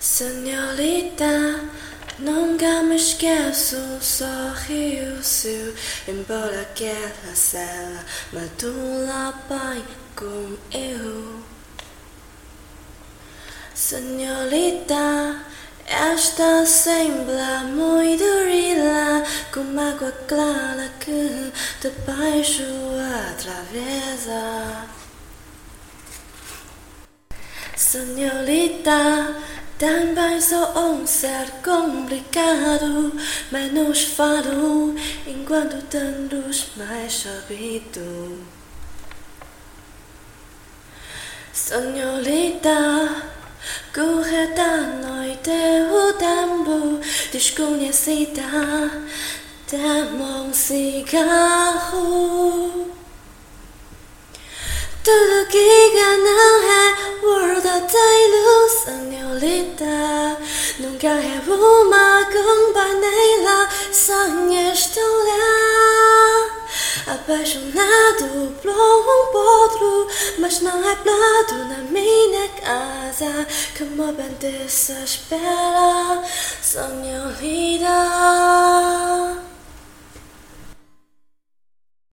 Senhorita, nunca me esqueço o sorriso seu Embora aquela cela madura bem com eu. Senhorita, esta sembla muito rila Como água clara que debaixo atravessa Senhorita, Tan vaso un ser complicado, menos faro, enquanto tan luz mais sabido. Senhorita, corre ta noite o tempo desconhecida, temo um cigarro. Tudo que ganha é o verdadeiro. Nunca é uma companheira sem história Apaixonado por um outro Mas não é plado na minha casa Como bem desespera Sonho